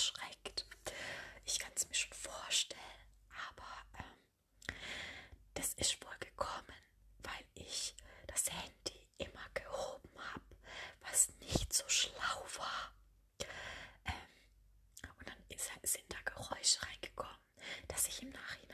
erschreckt. Ich kann es mir schon vorstellen, aber ähm, das ist wohl gekommen, weil ich das Handy immer gehoben habe, was nicht so schlau war. Ähm, und dann ist, sind da Geräusche reingekommen, dass ich im Nachhinein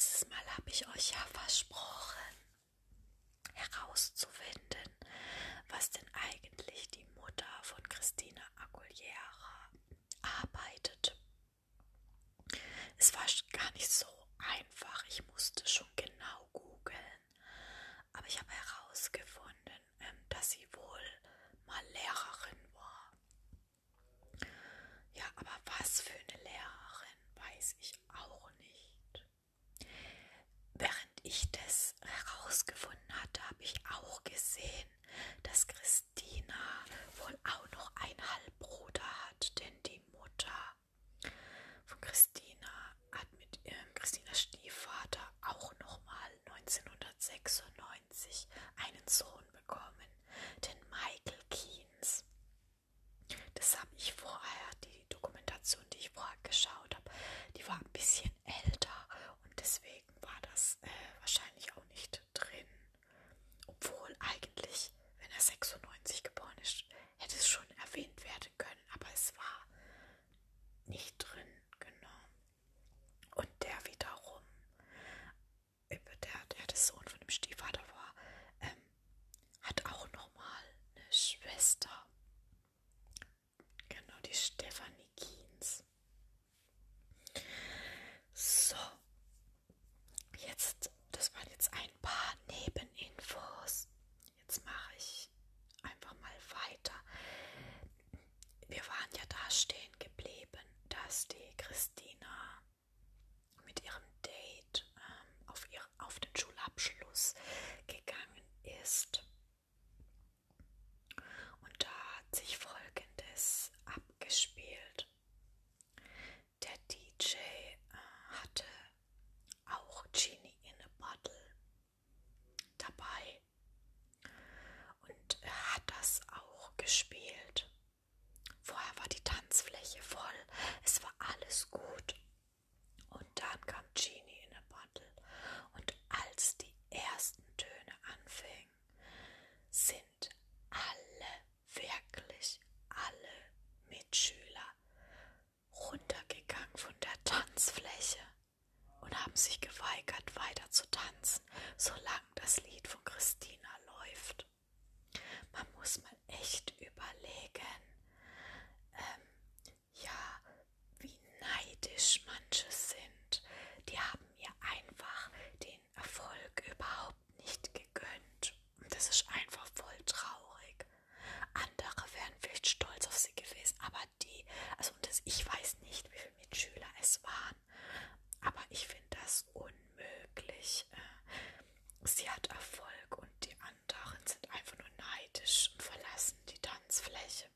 letztes Mal habe ich euch ja versprochen, paar Neben sie hat Erfolg und die anderen sind einfach nur neidisch und verlassen die Tanzfläche.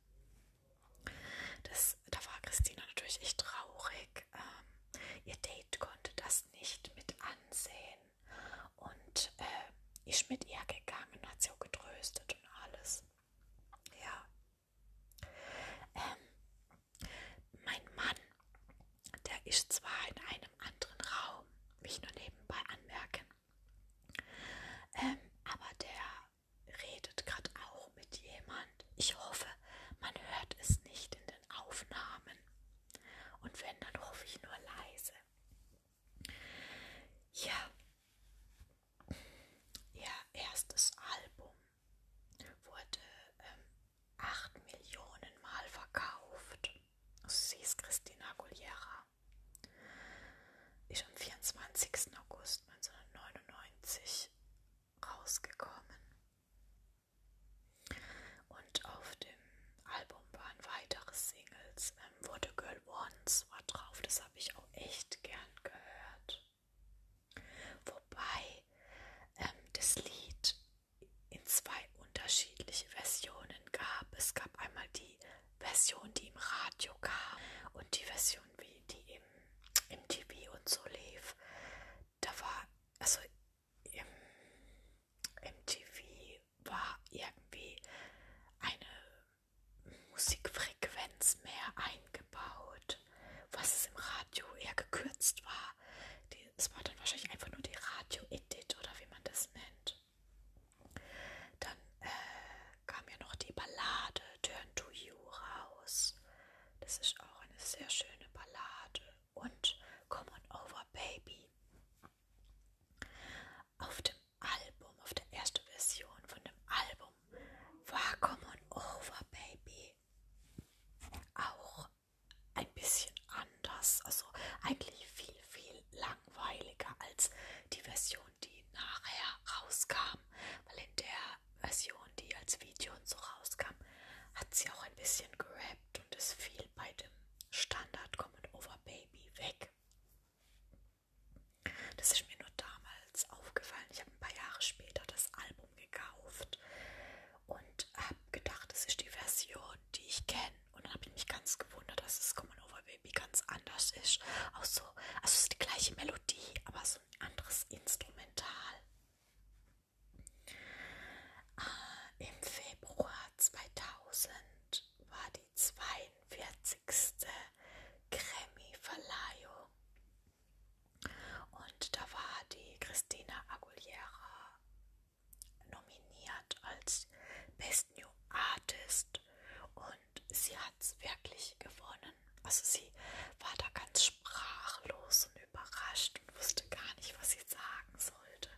wirklich gewonnen. Also sie war da ganz sprachlos und überrascht und wusste gar nicht, was sie sagen sollte.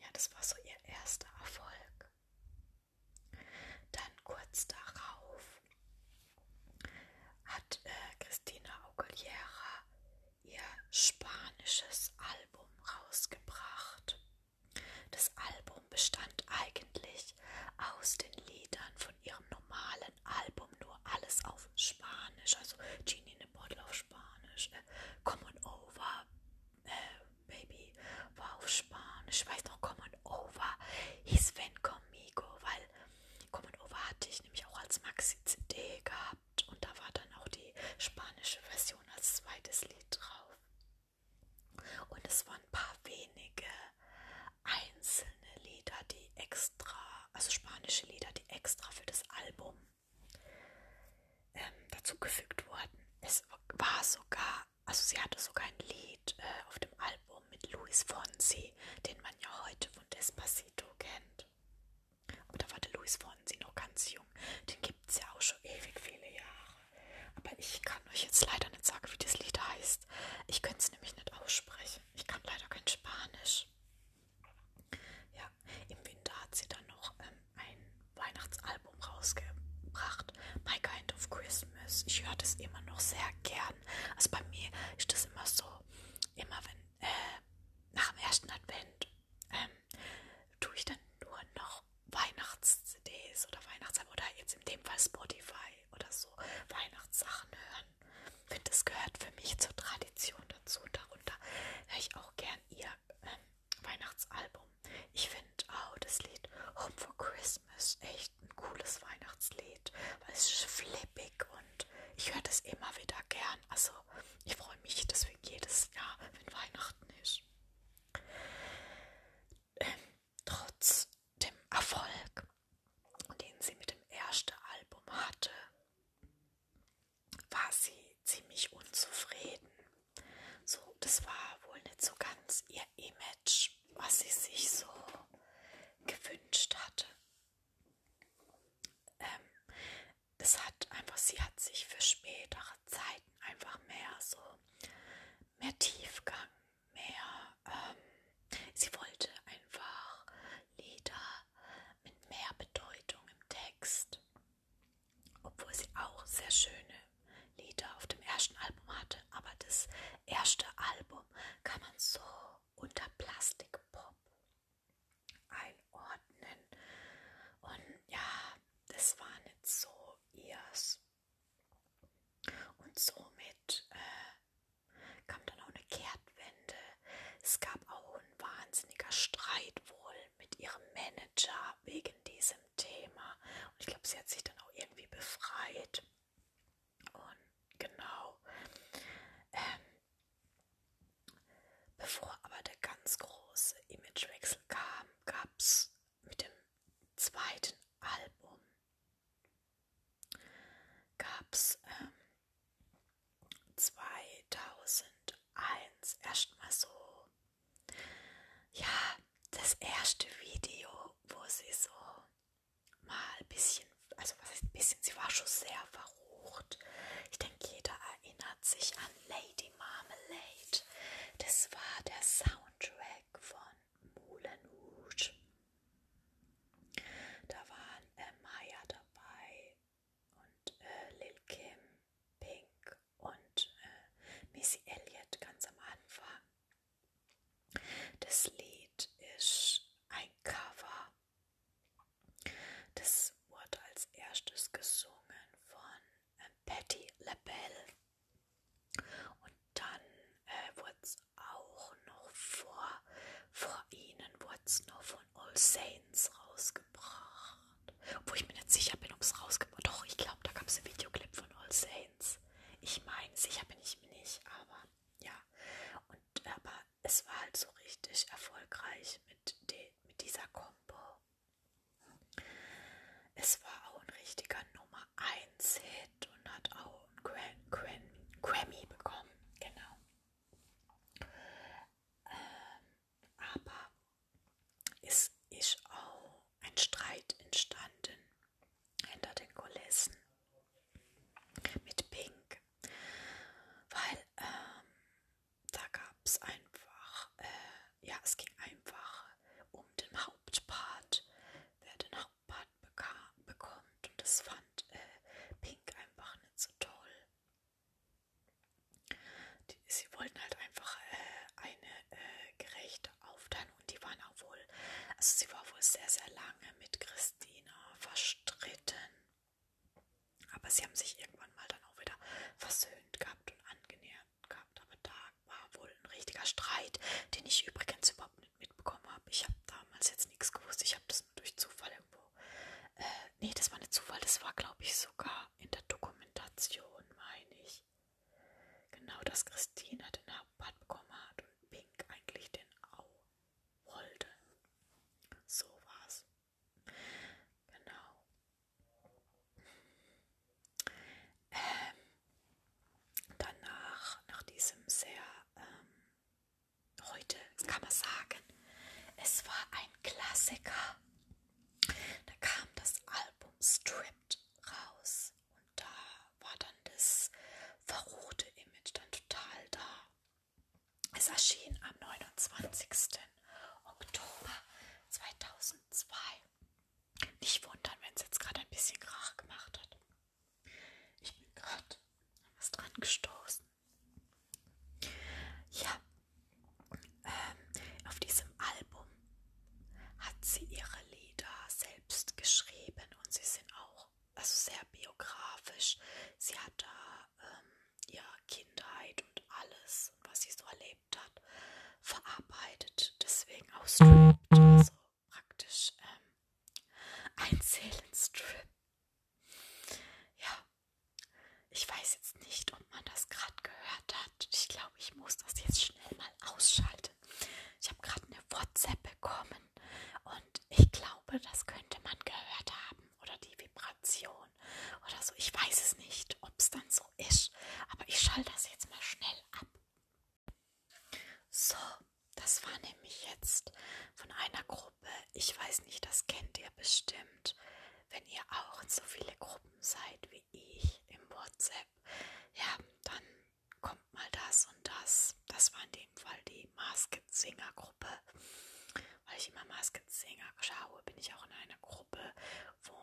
Ja, das war so ihr erster Erfolg. Dann kurz darauf hat äh, Christina Aguilera ihr spanisches Album rausgebracht. Das Album bestand eigentlich aus den klassische Lieder, die extra für das Album ähm, dazugefügt wurden. Es war sogar, also sie hatte sogar ein Lied äh, auf dem Album mit Luis Fonsi, den man ja heute von Despacito kennt. Aber da war der Luis Fonsi noch ganz jung. Den gibt es ja auch schon ewig viele Jahre. Aber ich kann euch jetzt leider nicht sagen, wie das Lied heißt. Ich könnte es nämlich nicht aussprechen. Ich kann leider kein Spanisch. Rausgebracht. My Kind of Christmas. Ich höre das immer noch sehr gern. Also bei mir ist das immer so, immer wenn, äh, nach dem ersten Advent, ähm, tue ich dann nur noch Weihnachts-CDs oder Weihnachtsalben oder jetzt in dem Fall Spotify oder so Weihnachtssachen hören. Finde, das gehört für mich zur Tradition dazu. Darunter höre ich auch gern ihr ähm, Weihnachtsalbum. Ich finde auch das Lied Home for Christmas echt cooles Weihnachtslied, weil es ist flippig und ich höre das immer wieder gern. Also ich freue mich deswegen jedes Jahr, wenn Weihnachten ist. Ähm, trotz dem Erfolg, den sie mit dem ersten Album hatte, war sie ziemlich unzufrieden. So, das war wohl nicht so ganz ihr Image, was sie sich so gewünscht hatte. Ähm, das hat sich für spätere Zeiten einfach mehr so, mehr Tiefgang, mehr, ähm, sie wollte einfach Lieder mit mehr Bedeutung im Text, obwohl sie auch sehr schöne Lieder auf dem ersten Album hatte, aber das erste Album kann man so unter Plastikpop einordnen. Und ja, das war nicht so ihrs. Und somit äh, kam dann auch eine Kehrtwende. Es gab auch ein wahnsinniger Streit wohl mit ihrem Manager wegen diesem Thema. Und ich glaube, sie hat sich dann auch irgendwie befreit. Und genau. Ähm, bevor aber der ganz große Imagewechsel kam, gab es mit dem zweiten Album gab es ähm, 2001 erstmal so, ja, das erste Video, sie so mal ein bisschen, also was heißt ein bisschen, sie war schon sehr verrucht. Ich denke, jeder erinnert sich an Lady Marmalade. Das war der Soundtrack von Moulin Rouge. Da waren äh, Maya dabei und äh, Lil Kim, Pink und äh, Missy Elliott ganz am Anfang. Das Lied ist ein Cover. Das wurde als erstes gesungen von äh, Patti LaBelle. Und dann äh, wurde es auch noch vor, vor es noch von All Saints rausgebracht. Obwohl ich mir nicht sicher bin, ob es rausgebracht Doch, ich glaube, da gab es einen Videoclip von All Saints. Ich meine, sicher bin ich mir Stripped, also praktisch ähm, ein Seelenstrip. Ja, ich weiß jetzt nicht, ob man das gerade gehört hat. Ich glaube, ich muss das jetzt schnell mal ausschalten. Ich habe gerade eine WhatsApp bekommen und ich glaube, das könnte man gehört haben oder die Vibration oder so. Ich weiß es nicht, ob es dann so ist, aber ich schalte das jetzt mal schnell ab. So, das war nämlich jetzt von einer Gruppe. Ich weiß nicht, das kennt ihr bestimmt, wenn ihr auch in so viele Gruppen seid wie ich im WhatsApp. Ja, dann kommt mal das und das. Das war in dem Fall die Masked Singer Gruppe. Weil ich immer Masked Singer schaue, bin ich auch in einer Gruppe, wo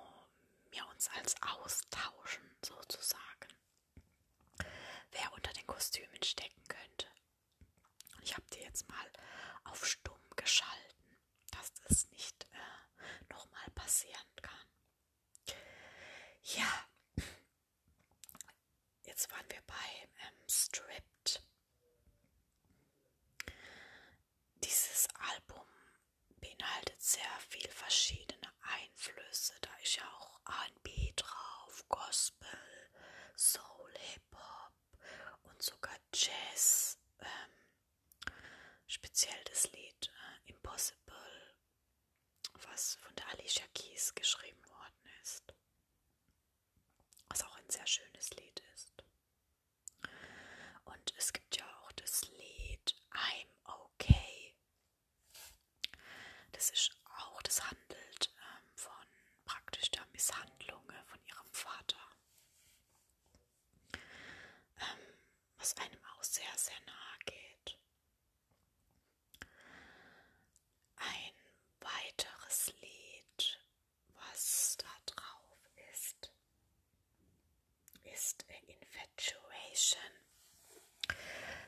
wir uns als austauschen, sozusagen. Wer unter den Kostümen stecken könnte. Ich habe die jetzt mal auf stumm geschalten, dass das nicht äh, nochmal passieren kann. Ja, jetzt waren wir bei ähm, Stripped. Dieses Album beinhaltet sehr viel verschiedene Einflüsse. Da ist ja auch R&B drauf, Gospel, Soul, Hip-Hop und sogar Jazz. Ähm, speziell das Lied äh, Impossible, was von der Alicia Keys geschrieben worden ist. Was auch ein sehr schönes Lied ist. Und es gibt ja auch das Lied I'm Okay. Das ist auch, das handelt ähm, von praktisch der Misshandlung von ihrem Vater. Ähm, was einem auch sehr, sehr nahe geht. Ein weiteres Lied, was da drauf ist, ist Infatuation.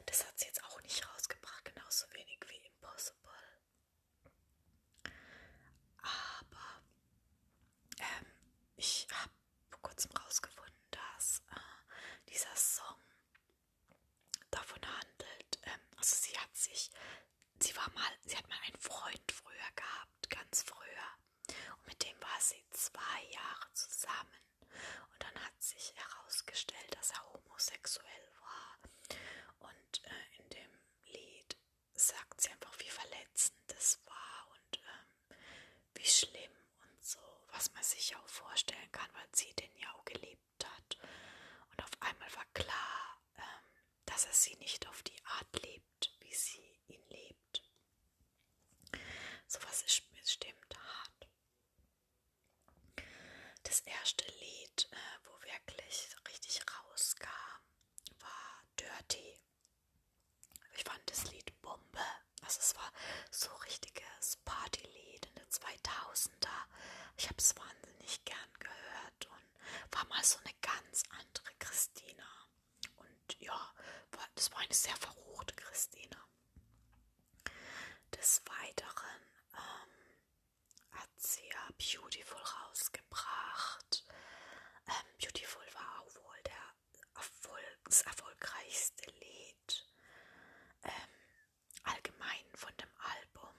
Das hat sie jetzt auch nicht rausgebracht, genauso wenig wie Impossible. Aber ähm, ich habe vor kurzem rausgefunden, dass äh, dieser Song davon handelt. Ähm, also sie hat sich, sie war mal, sie hat mal einen Freund früher gehabt, ganz früher. Und mit dem war sie zwei Jahre zusammen. Und dann hat sich herausgestellt, dass er homosexuell war. Und äh, in dem Lied sagt sie einfach, wie verletzend das war und ähm, wie schlimm und so, was man sich auch vorstellen kann, weil sie den ja auch geliebt hat. Und auf einmal war klar, ähm, dass er sie nicht auf die Art liebt, wie sie ihn liebt. Sowas ist bestimmt hart. Das erste Lied, äh, wo wirklich richtig rauskam, war Dirty. Ich fand das Lied Bombe. Also es war so richtiges Partylied in den 2000er. Ich habe es wahnsinnig gern gehört und war mal so eine ganz andere Christina. Und ja, eine sehr verruchte Christina. Des Weiteren ähm, hat sie ja Beautiful rausgebracht. Ähm, Beautiful war auch wohl der Erfolg, das erfolgreichste Lied ähm, allgemein von dem Album.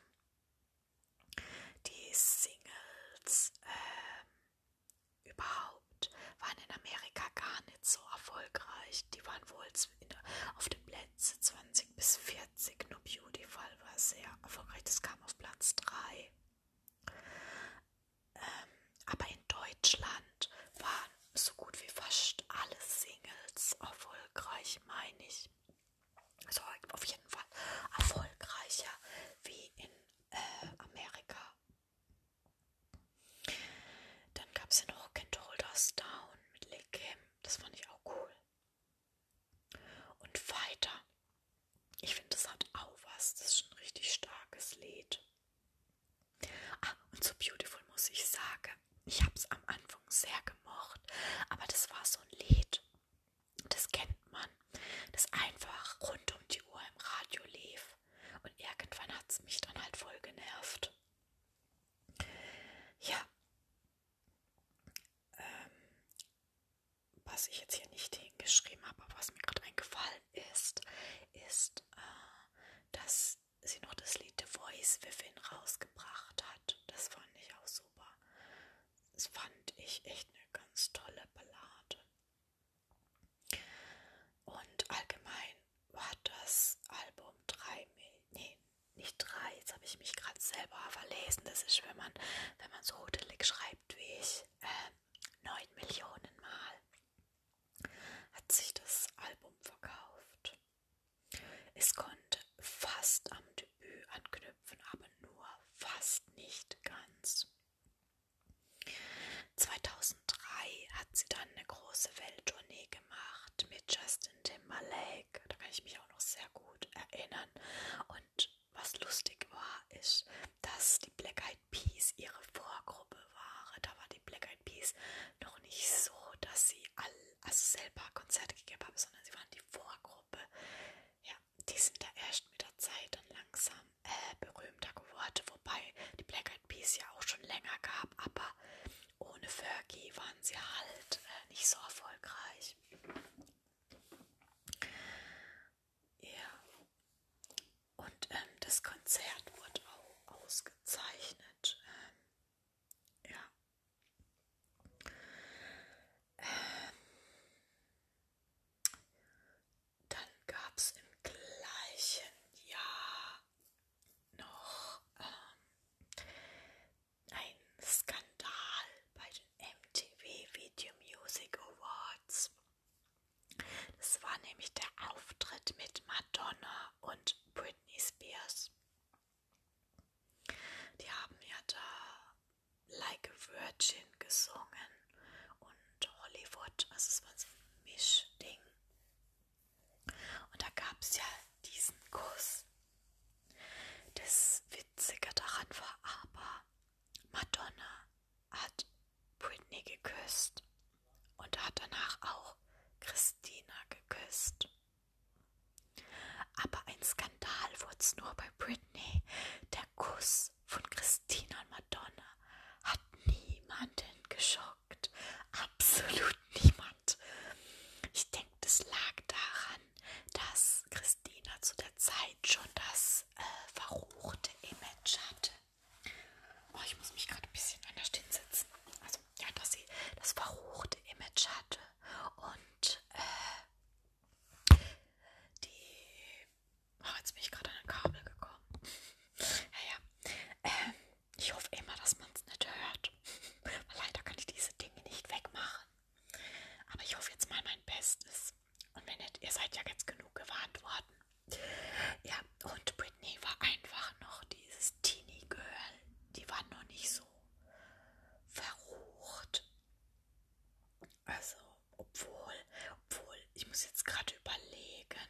Die Singles ähm, überhaupt waren in Amerika gar nicht so erfolgreich. Die waren wohl auf den Plätzen 20 bis 40. Nur Beautiful war sehr erfolgreich. Das kam auf Platz 3. Ähm, aber in Deutschland waren so gut wie fast alle Singles erfolgreich, meine ich. Also auf jeden Fall erfolgreicher wie in äh, Amerika. Dann gab es ja noch das, ist schon ein richtig starkes Lied. Ah, und so beautiful muss ich sagen. Ich habe es am Anfang sehr gemocht, aber das war so ein Lied. Das kennt man, das einfach rund um die Uhr im Radio lief. Und irgendwann hat es mich dann halt voll genervt. Ja. Ähm, was ich jetzt hier nicht hingeschrieben habe, aber was mir gerade eingefallen ist, man, wenn man so hudelig schreibt gewarnt worden. Ja, und Britney war einfach noch dieses Teenie Girl. Die war noch nicht so verrucht. Also, obwohl, obwohl, ich muss jetzt gerade überlegen.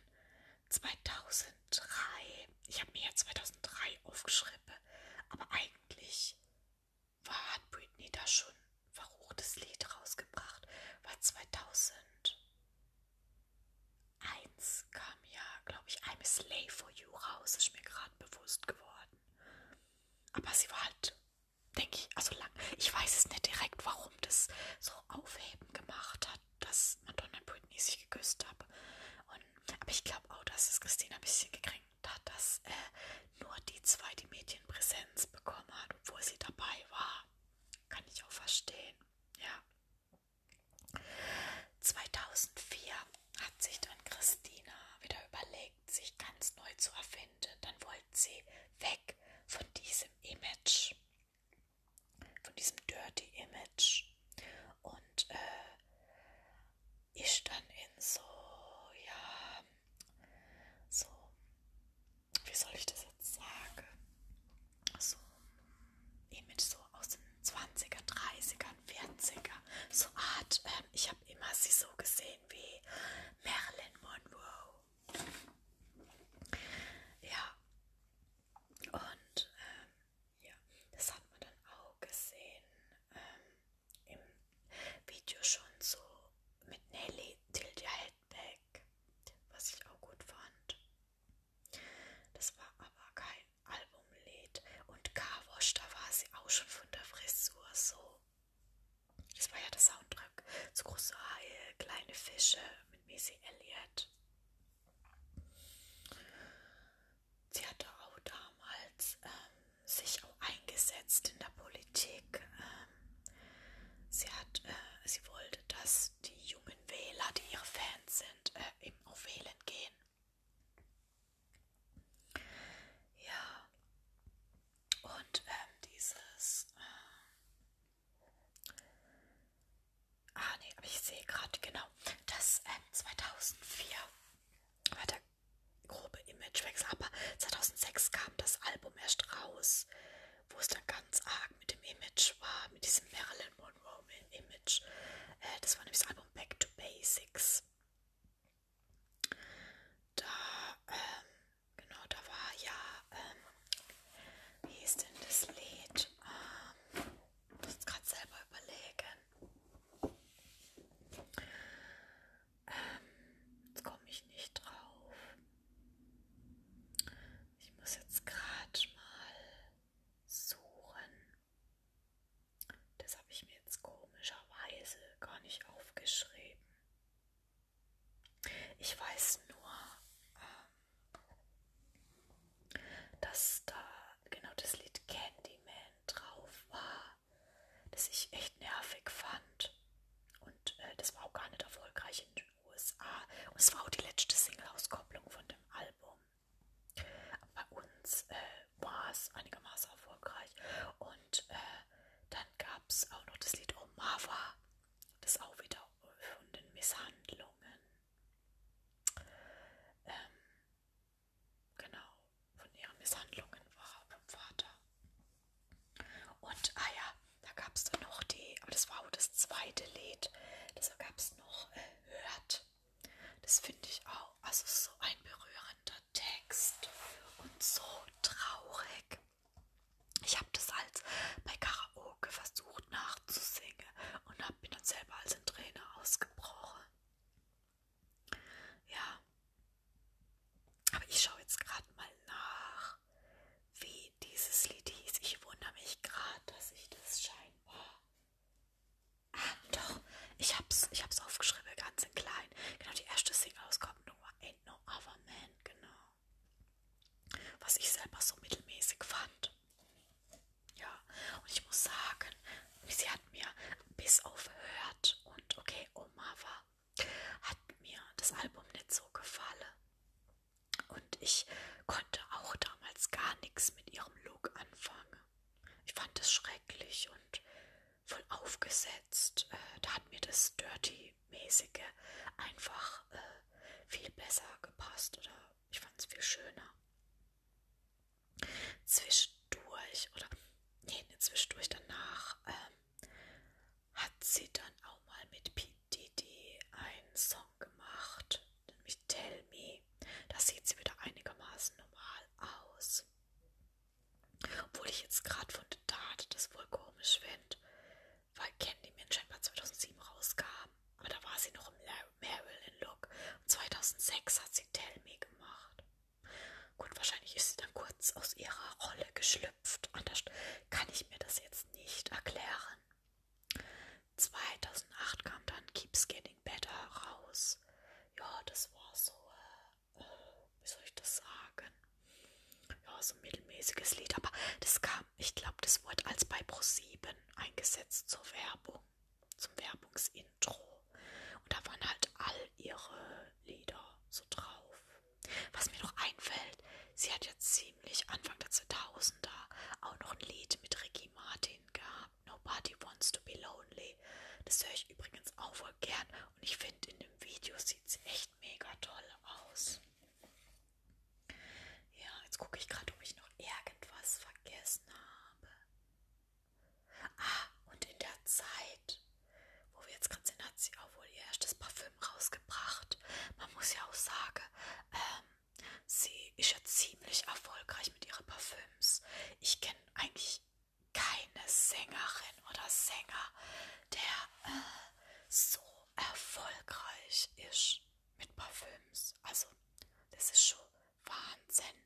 2003, ich habe mir ja 2003 aufgeschrieben, aber eigentlich war, hat Britney da schon ein verruchtes Lied rausgebracht, war 2001 kam ja, glaube ich, I'm a Slave for You raus, ist mir gerade bewusst geworden. Aber sie war halt, denke ich, also lang, ich weiß es nicht direkt, warum das so aufheben gemacht hat, dass Madonna und Britney sich geküsst haben. Und, aber ich glaube auch, dass es Christina ein bisschen gekränkt hat, dass äh, nur die zwei die Medienpräsenz bekommen hat, obwohl sie dabei war. Kann ich auch verstehen. Ja. 2004 hat sich dann Christina wieder überlegt, sich ganz neu zu erfinden. Dann wollte sie weg von diesem Image, von diesem Dirty Image und äh, ist dann in so, ja, so, wie soll ich das jetzt sagen? So Image so aus den 20er, 30er, 40er. So Art, ähm, ich habe immer sie so gesehen wie Marilyn Monroe. riesiges Lied ziemlich erfolgreich mit ihren Parfüms. Ich kenne eigentlich keine Sängerin oder Sänger, der äh, so erfolgreich ist mit Parfüms. Also, das ist schon Wahnsinn.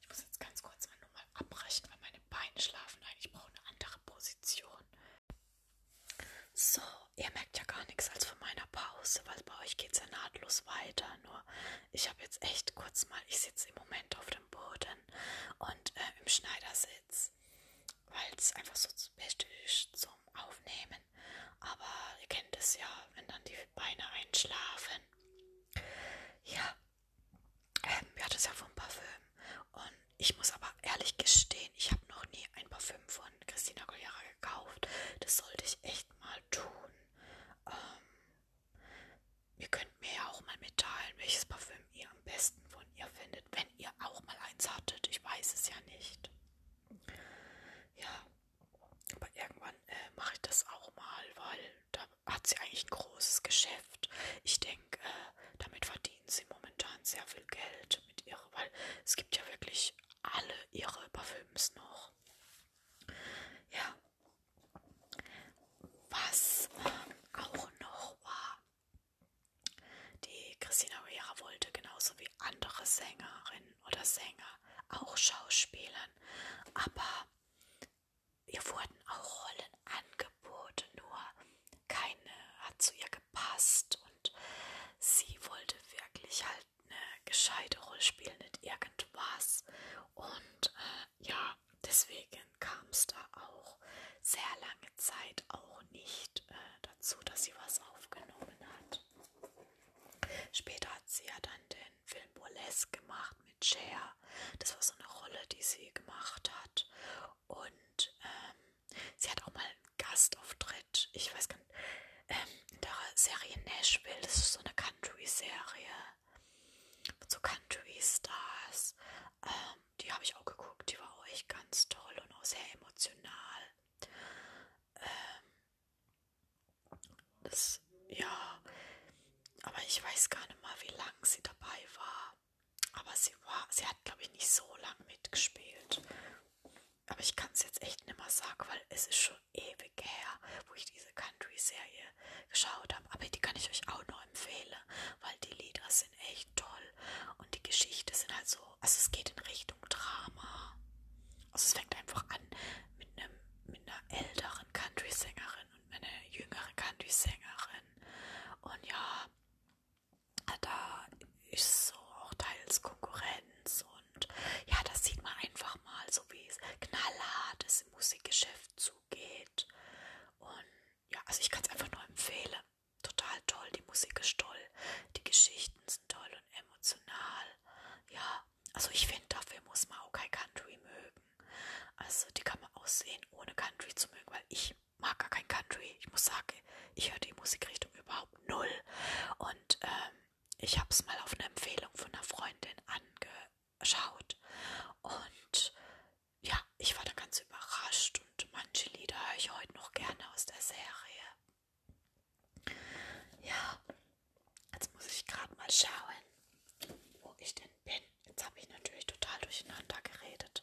Ich muss jetzt ganz kurz mal nur abbrechen, weil meine Beine schlafen. Nein, ich brauche eine andere Position. So, ihr merkt ja gar nichts als von meiner Pause, weil bei euch mich geht es ja nahtlos weiter. Nur ich habe jetzt echt kurz mal, ich sitze im Moment auf dem Boden und äh, im Schneidersitz, weil es einfach so best ist zum Aufnehmen. Aber ihr kennt es ja, wenn dann die Beine einschlafen. Ja, ähm, wir hatten es ja vom Parfüm. Und ich muss aber ehrlich gestehen, ich habe noch nie ein Parfüm von Christina Goliara gekauft. Das sollte ich echt mal tun. Ähm, Ihr könnt mir ja auch weiß gar nicht mal, wie lang sie dabei war. Aber sie war, sie hat, glaube ich, nicht so lang mitgespielt. Aber ich kann es jetzt echt nicht mehr sagen, weil es ist schon ewig her, wo ich diese Country-Serie geschaut habe. Aber die kann ich euch auch noch empfehlen, weil die Lieder sind echt toll. Und die Geschichte sind halt so, also es geht in Richtung Drama. Also es fängt einfach an mit einem mit einer älteren Country-Sängerin und einer jüngeren Country-Sängerin. Und ja, da ist so auch teils Konkurrenz und ja, da sieht man einfach mal so, wie es knallhart es im Musikgeschäft zugeht. Und ja, also ich kann es einfach nur empfehlen. Total toll, die Musik ist toll, die Geschichten sind toll und emotional. Ja, also ich finde, dafür muss man auch kein Country mögen. Also die kann man auch sehen, ohne Country zu mögen, weil ich mag gar kein Country. Ich muss sagen, ich höre die Musikrichtung überhaupt null. Und ähm, ich habe es mal auf eine Empfehlung von einer Freundin angeschaut. Und ja, ich war da ganz überrascht und manche Lieder höre ich heute noch gerne aus der Serie. Ja, jetzt muss ich gerade mal schauen, wo ich denn bin. Jetzt habe ich natürlich total durcheinander geredet.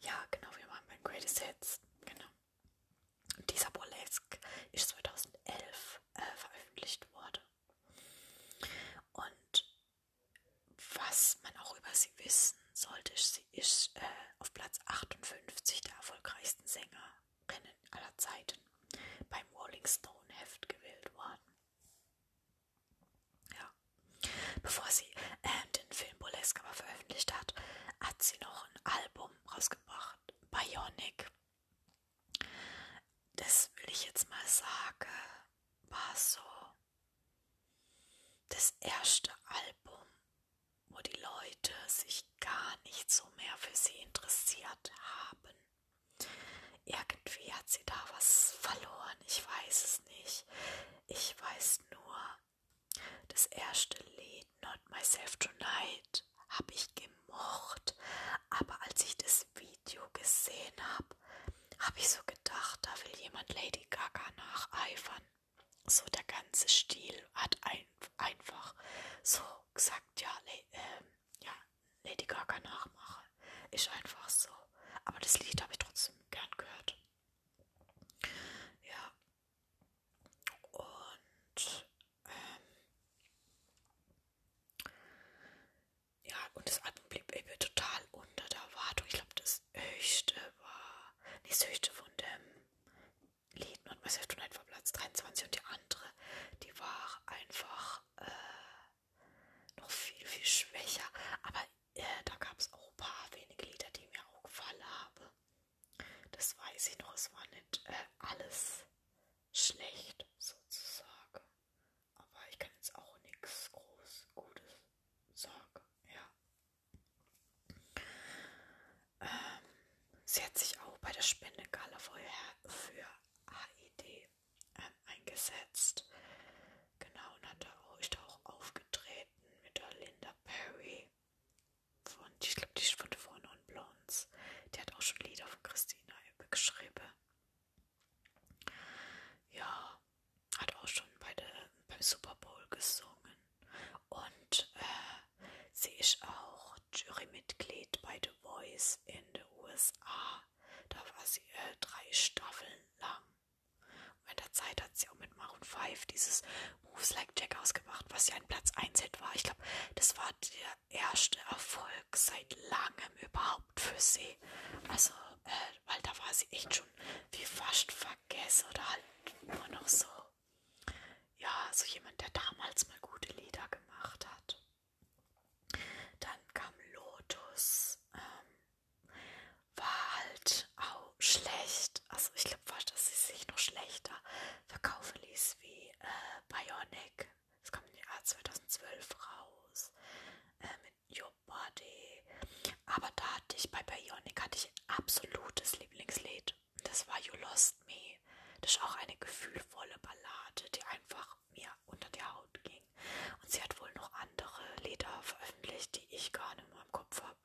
Ja, genau, wir waren beim Greatest Hits. Genau. Und dieser Burlesque ist 2011 äh, veröffentlicht worden. Und was man auch über sie wissen sollte, sie ist äh, auf Platz 58 der erfolgreichsten Sängerinnen aller Zeiten beim Rolling Stone Heft gewählt worden. Ja. Bevor sie äh, den Film Burlesque aber veröffentlicht hat, hat sie noch ein Album rausgebracht, Bionic. Das will ich jetzt mal sagen, war so das erste Album, wo die Leute sich gar nicht so mehr für sie interessiert haben. Irgendwie hat sie da was verloren, ich weiß es nicht. Ich weiß nur, das erste Lied, Not Myself Tonight, habe ich gemocht. Aber als ich das Video gesehen habe, habe ich so gedacht, da will jemand Lady Gaga nacheifern. So der ganze Stil hat ein, einfach so gesagt, ja, äh, ja, Lady Gaga nachmache. Ist einfach so. Aber das Lied habe ich trotzdem gern gehört. Ja. Und ähm, ja, und das Album blieb eben total unter der Erwartung. Ich glaube, das höchste war, nicht das höchste von dem Lied Not Myself Tonight war 23 und die andere, die war 1,25. Musikalisch auch eine gefühlvolle Ballade, die einfach mir unter die Haut ging. Und sie hat wohl noch andere Lieder veröffentlicht, die ich gar nicht mehr im Kopf habe.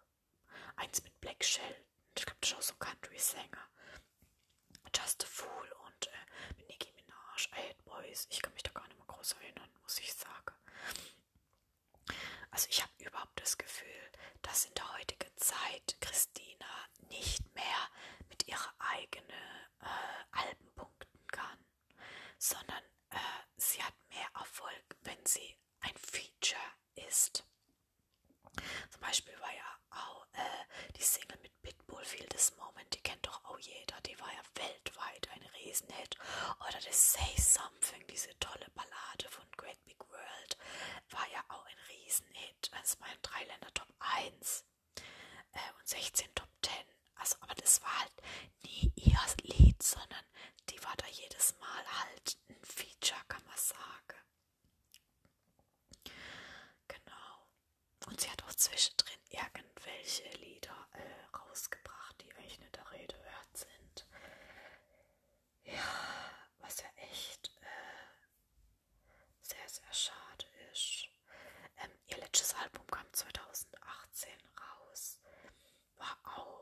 Eins mit Black Sheldon, ich glaube, das ist auch so ein Country-Sänger. Just a Fool und äh, mit Nicki Minaj, I Hate Boys. Ich kann mich da gar nicht mehr groß erinnern, muss ich sagen. Also ich habe überhaupt das Gefühl, dass in der heutigen Zeit Christina nicht mehr mit ihrer eigenen äh, sondern äh, sie hat mehr Erfolg, wenn sie ein Feature ist. Zum Beispiel war ja auch äh, die Single mit Pitbull Feel This Moment, die kennt doch auch jeder, die war ja weltweit ein Riesenhit. Oder das Say Something, diese tolle Ballade von Great Big World, war ja auch ein Riesenhit. Es war ein Dreiländer Top 1 äh, und 16 Top 10. Also, aber das war halt nie ihr Lied, sondern die war da jedes Mal halt ein Feature, kann man sagen. Genau. Und sie hat auch zwischendrin irgendwelche Lieder äh, rausgebracht, die eigentlich nicht der Rede wert sind. Ja, was ja echt äh, sehr, sehr schade ist. Ähm, ihr letztes Album kam 2018 raus. War auch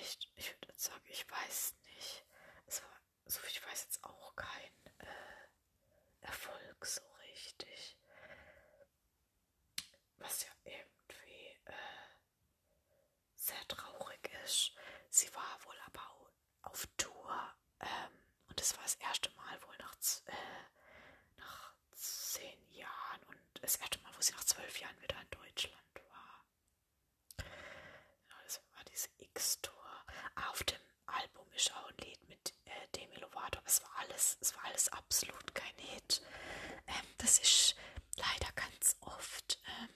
echt, ich würde sagen, ich weiß nicht. Es war, so ich weiß jetzt auch kein äh, Erfolg so richtig. Was ja irgendwie äh, sehr traurig ist. Sie war wohl aber auf Tour ähm, und es war das erste Mal wohl nach, äh, nach zehn Jahren und das erste Mal, wo sie nach zwölf Jahren wieder in Deutschland war. Genau, das war diese X-Tour. Auf dem Album ist ein Lied mit äh, Demi Lovato, es war alles, es war alles absolut kein Hit. Ähm, das ist leider ganz oft, ähm,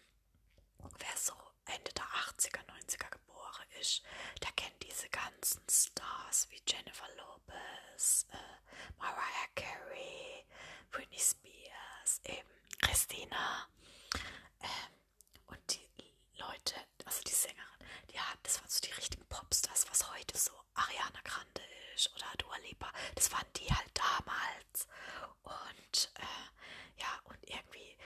wer so Ende der 80er, 90er geboren ist, der kennt diese ganzen Stars wie Jennifer Lopez, äh, Mariah Carey, Britney Spears, eben Christina. Ähm, Leute, also die Sängerin, die hat, das waren so die richtigen Popstars, was heute so Ariana Grande ist oder Dua Lipa, das waren die halt damals. Und äh, ja, und irgendwie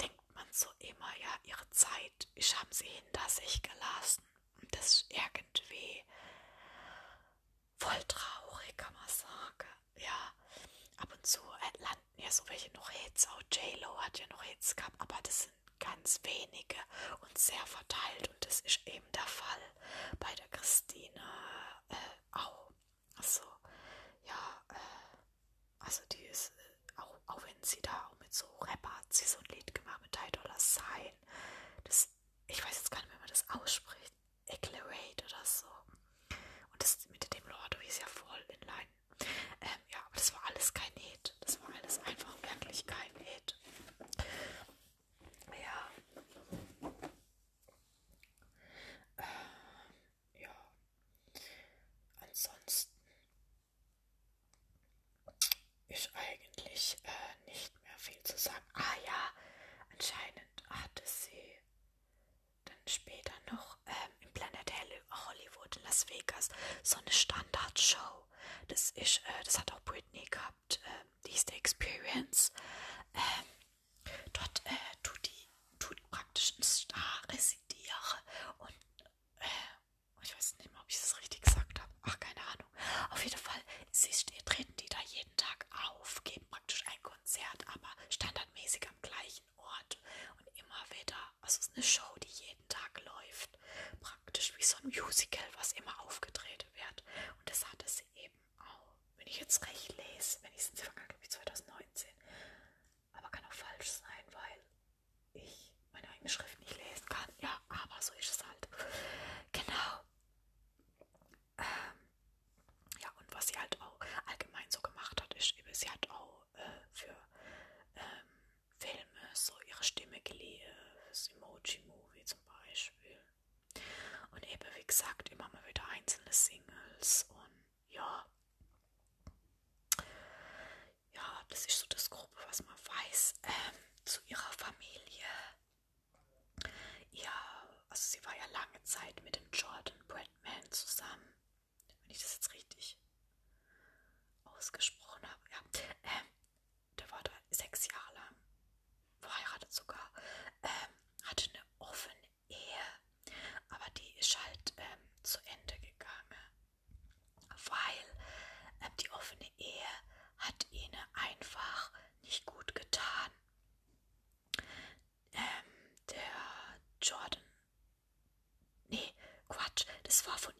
denkt man so immer, ja, ihre Zeit ich haben sie hinter sich gelassen. Und das ist irgendwie voll traurig, kann man sagen. Ja, ab und zu landen ja so welche noch Hits. Auch J-Lo hat ja noch Hits gehabt, aber das sind ganz wenige und sehr verteilt. Und das ist eben der Fall bei der Christina äh, auch. Also, ja, äh, also die ist, äh, auch, auch wenn sie da auch mit so Rapper hat sie so ein Lied gemacht mit Ty Dolla Sign. Das, ich weiß jetzt gar nicht wie man das ausspricht. Eclerate oder so. Und das mit dem Lord ist ja voll in line. Ähm, ja, aber das war alles kein Hit. Das war alles einfach wirklich kein Hit. Ja. Ähm, ja. Ansonsten ist eigentlich äh, nicht mehr viel zu sagen. Ah ja, anscheinend hatte sie dann später noch ähm, im Planet Hollywood in Las Vegas so eine Standardshow. Das ist, äh, das hat auch Britney gehabt, äh, die ist der Experience. Ähm, dort äh, tut die tut praktisch ein Star residiere und äh, ich weiß nicht mehr, ob ich das richtig gesagt habe. Ach, keine Ahnung. Auf jeden Fall sie steht, treten jeden Tag auf, geben praktisch ein Konzert, aber standardmäßig am gleichen Ort und immer wieder. Also es ist eine Show, die jeden Tag läuft. Praktisch wie so ein Musical, was immer aufgedreht wird. Und das hatte sie eben auch. Wenn ich jetzt recht lese, wenn ich es glaube ich 2019. waffen